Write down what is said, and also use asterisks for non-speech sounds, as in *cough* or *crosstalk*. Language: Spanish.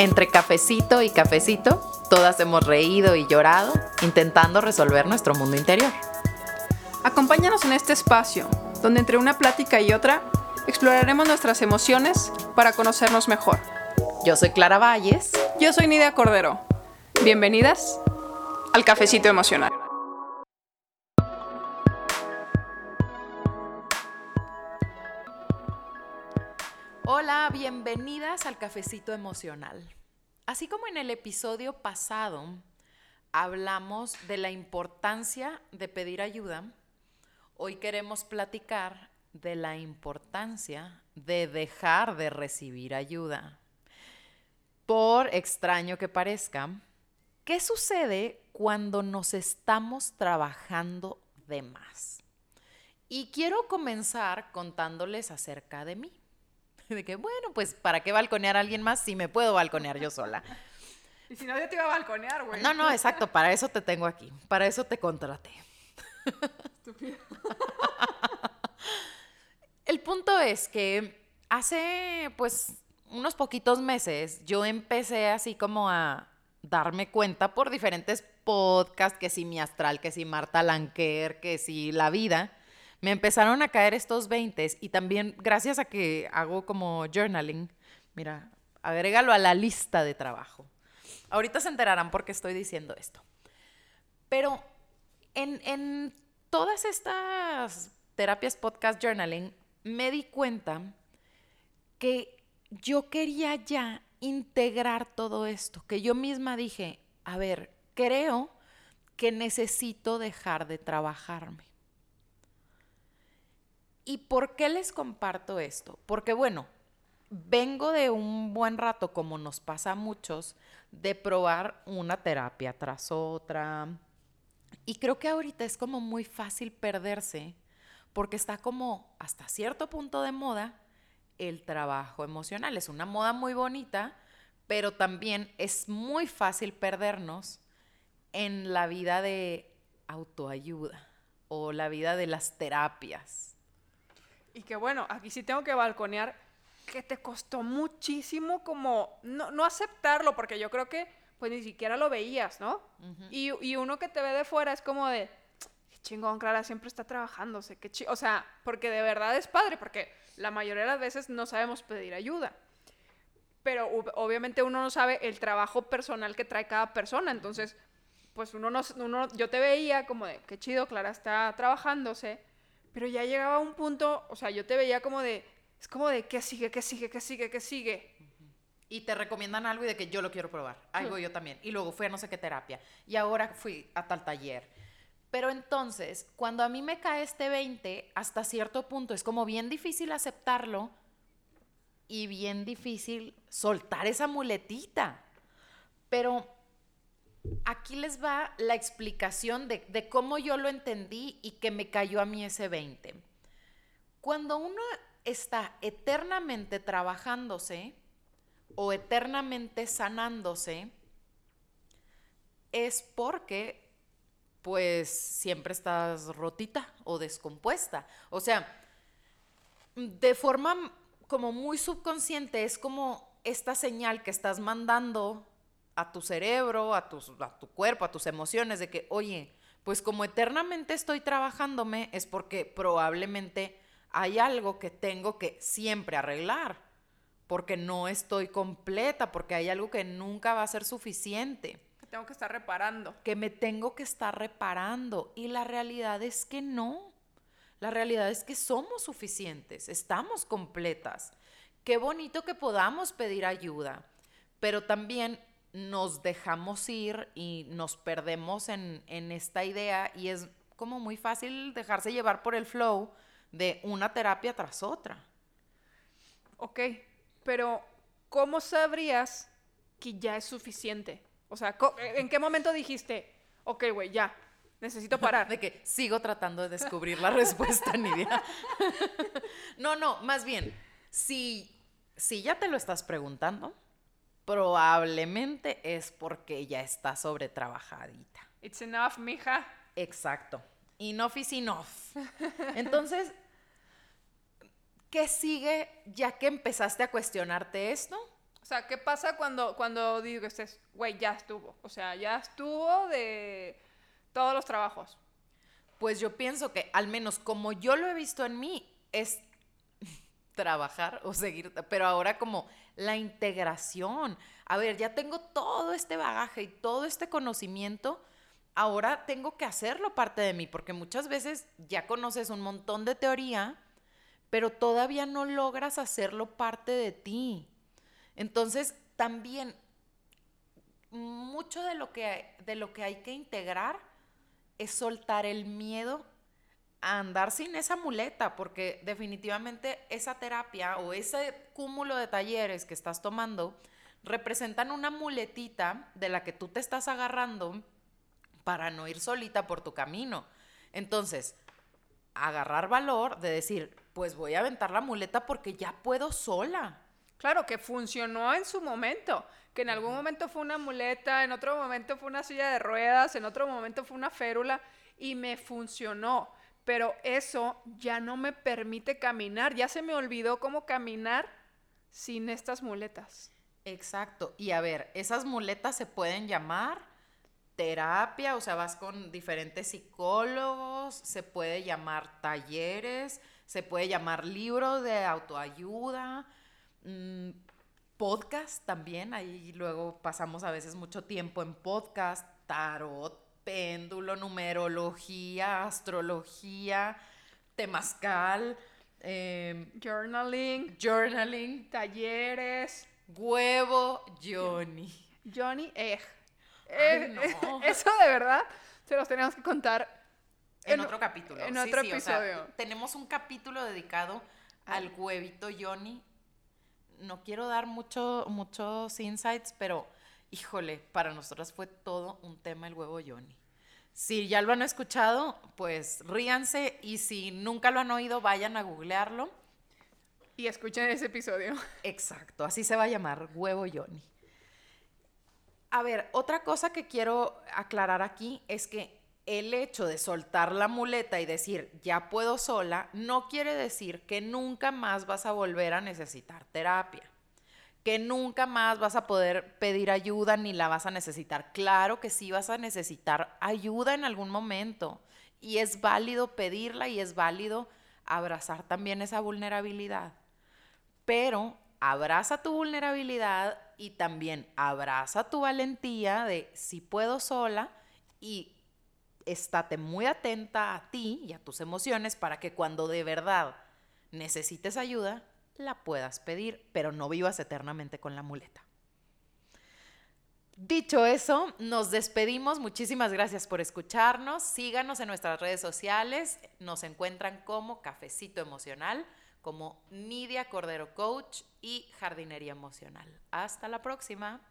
Entre cafecito y cafecito, todas hemos reído y llorado intentando resolver nuestro mundo interior. Acompáñanos en este espacio, donde entre una plática y otra exploraremos nuestras emociones para conocernos mejor. Yo soy Clara Valles. Yo soy Nidia Cordero. Bienvenidas al Cafecito Emocional. Bienvenidas al Cafecito Emocional. Así como en el episodio pasado hablamos de la importancia de pedir ayuda, hoy queremos platicar de la importancia de dejar de recibir ayuda. Por extraño que parezca, ¿qué sucede cuando nos estamos trabajando de más? Y quiero comenzar contándoles acerca de mí. *laughs* De que, bueno, pues, ¿para qué balconear a alguien más si me puedo balconear yo sola? *laughs* Y si no, yo te iba a balconear, güey. No, no, exacto, para eso te tengo aquí, para eso te contraté. Estúpido. *laughs* El punto es que hace, pues, unos poquitos meses yo empecé así como a darme cuenta por diferentes podcasts, que si mi astral, que si Marta Lanquer, que si la vida, me empezaron a caer estos 20 y también gracias a que hago como journaling, mira, agrégalo a la lista de trabajo. Ahorita se enterarán por qué estoy diciendo esto. Pero en, en todas estas terapias podcast journaling me di cuenta que yo quería ya integrar todo esto, que yo misma dije, a ver, creo que necesito dejar de trabajarme. ¿Y por qué les comparto esto? Porque bueno, vengo de un buen rato, como nos pasa a muchos, de probar una terapia tras otra. Y creo que ahorita es como muy fácil perderse porque está como hasta cierto punto de moda el trabajo emocional. Es una moda muy bonita, pero también es muy fácil perdernos en la vida de autoayuda o la vida de las terapias. Y que bueno, aquí sí tengo que balconear que te costó muchísimo como no, no aceptarlo, porque yo creo que pues ni siquiera lo veías, ¿no? y, y uno que te ve de fuera es como de, qué chingón, Clara siempre está trabajándose, qué chi o sea, porque de verdad es padre, porque la mayoría de las veces no sabemos pedir ayuda. Pero ob- obviamente uno no sabe el trabajo personal que trae cada persona, entonces, pues uno no, uno, yo te veía como de, qué chido, Clara está trabajándose, pero ya llegaba un punto, o sea, yo te veía como de, es como de, ¿qué sigue, qué sigue, qué sigue, qué sigue? Y te recomiendan algo y de que yo lo quiero probar. Voy yo también. Y luego fui a no sé qué terapia. Y ahora fui a tal taller. Pero entonces, cuando a mí me cae este 20, hasta cierto punto es como bien difícil aceptarlo y bien difícil soltar esa muletita. Pero aquí les va la explicación de, cómo yo lo entendí y que me cayó a mí ese 20. Cuando uno está eternamente trabajándose o eternamente sanándose, es porque pues siempre estás rotita o descompuesta. O sea, de forma como muy subconsciente es como esta señal que estás mandando a tu cerebro, a, tus, a tu cuerpo, a tus emociones, de que, oye, pues como eternamente estoy trabajándome es porque probablemente hay algo que tengo que siempre arreglar, porque no estoy completa, porque hay algo que nunca va a ser suficiente Que tengo que estar reparando. que me tengo que estar reparando. Y la realidad es que no. La realidad es que somos suficientes, estamos completas. Qué bonito que podamos pedir ayuda, pero también nos dejamos ir y nos perdemos en, en esta idea y es como muy fácil dejarse llevar por el flow de una terapia tras otra. Ok, pero ¿cómo sabrías que ya es suficiente? O sea, ¿en qué momento dijiste, ok, güey, ya, necesito *laughs* parar? De que sigo tratando de descubrir la respuesta, Nidia. *laughs* no, no, más bien, si, si ya te lo estás preguntando, probablemente es porque ya está sobretrabajadita. It's enough, mija. Exacto. Enough is enough. Entonces, ¿qué sigue ya que empezaste a cuestionarte esto? O sea, ¿qué pasa cuando, cuando dices, güey, ya estuvo? O sea, ya estuvo de todos los trabajos. Pues yo pienso que, al menos como yo lo he visto en mí, es trabajar o seguir, pero ahora como la integración. A ver, ya tengo todo este bagaje y todo este conocimiento, ahora tengo que hacerlo parte de mí, porque muchas veces ya conoces un montón de teoría, pero todavía no logras hacerlo parte de ti. Entonces, también mucho de lo que, de lo que hay que integrar es soltar el miedo a andar sin esa muleta, porque definitivamente esa terapia o ese cúmulo de talleres que estás tomando representan una muletita de la que tú te estás agarrando para no ir solita por tu camino. Entonces, agarrar valor de decir, pues voy a aventar la muleta porque ya puedo sola. Claro, que funcionó en su momento, que en algún momento fue una muleta, en otro momento fue una silla de ruedas, en otro momento fue una férula y me funcionó pero eso ya no me permite caminar, ya se me olvidó cómo caminar sin estas muletas. Exacto, y a ver, esas muletas se pueden llamar terapia, o sea, vas con diferentes psicólogos, se puede llamar talleres, se puede llamar libro de autoayuda, mm, podcast también, ahí luego pasamos a veces mucho tiempo en podcast, tarot, péndulo, numerología, astrología, temazcal, em, journaling, journaling, talleres, huevo, Johnny. Johnny Egg. Eh, eso de verdad se los tenemos que contar en, otro capítulo. En otro episodio. tenemos un capítulo dedicado al huevito Johnny. No quiero dar mucho, muchos insights, pero híjole, para nosotras fue todo un tema el huevo Johnny. Si ya lo han escuchado, pues ríanse y si nunca lo han oído, vayan a googlearlo. Y escuchen ese episodio. Exacto, así se va a llamar, huevo Johnny. A ver, otra cosa que quiero aclarar aquí es que el hecho de soltar la muleta y decir, ya puedo sola, no quiere decir que nunca más vas a volver a necesitar terapia que nunca más vas a poder pedir ayuda ni la vas a necesitar. Claro que sí vas a necesitar ayuda en algún momento y es válido pedirla y es válido abrazar también esa vulnerabilidad. Pero abraza tu vulnerabilidad y también abraza tu valentía de si puedo sola y estate muy atenta a ti y a tus emociones para que cuando de verdad necesites ayuda, la puedas pedir, pero no vivas eternamente con la muleta. Dicho eso, nos despedimos. Muchísimas gracias por escucharnos. Síganos en nuestras redes sociales. Nos encuentran como Cafecito Emocional, como Nidia Cordero Coach y Jardinería Emocional. Hasta la próxima.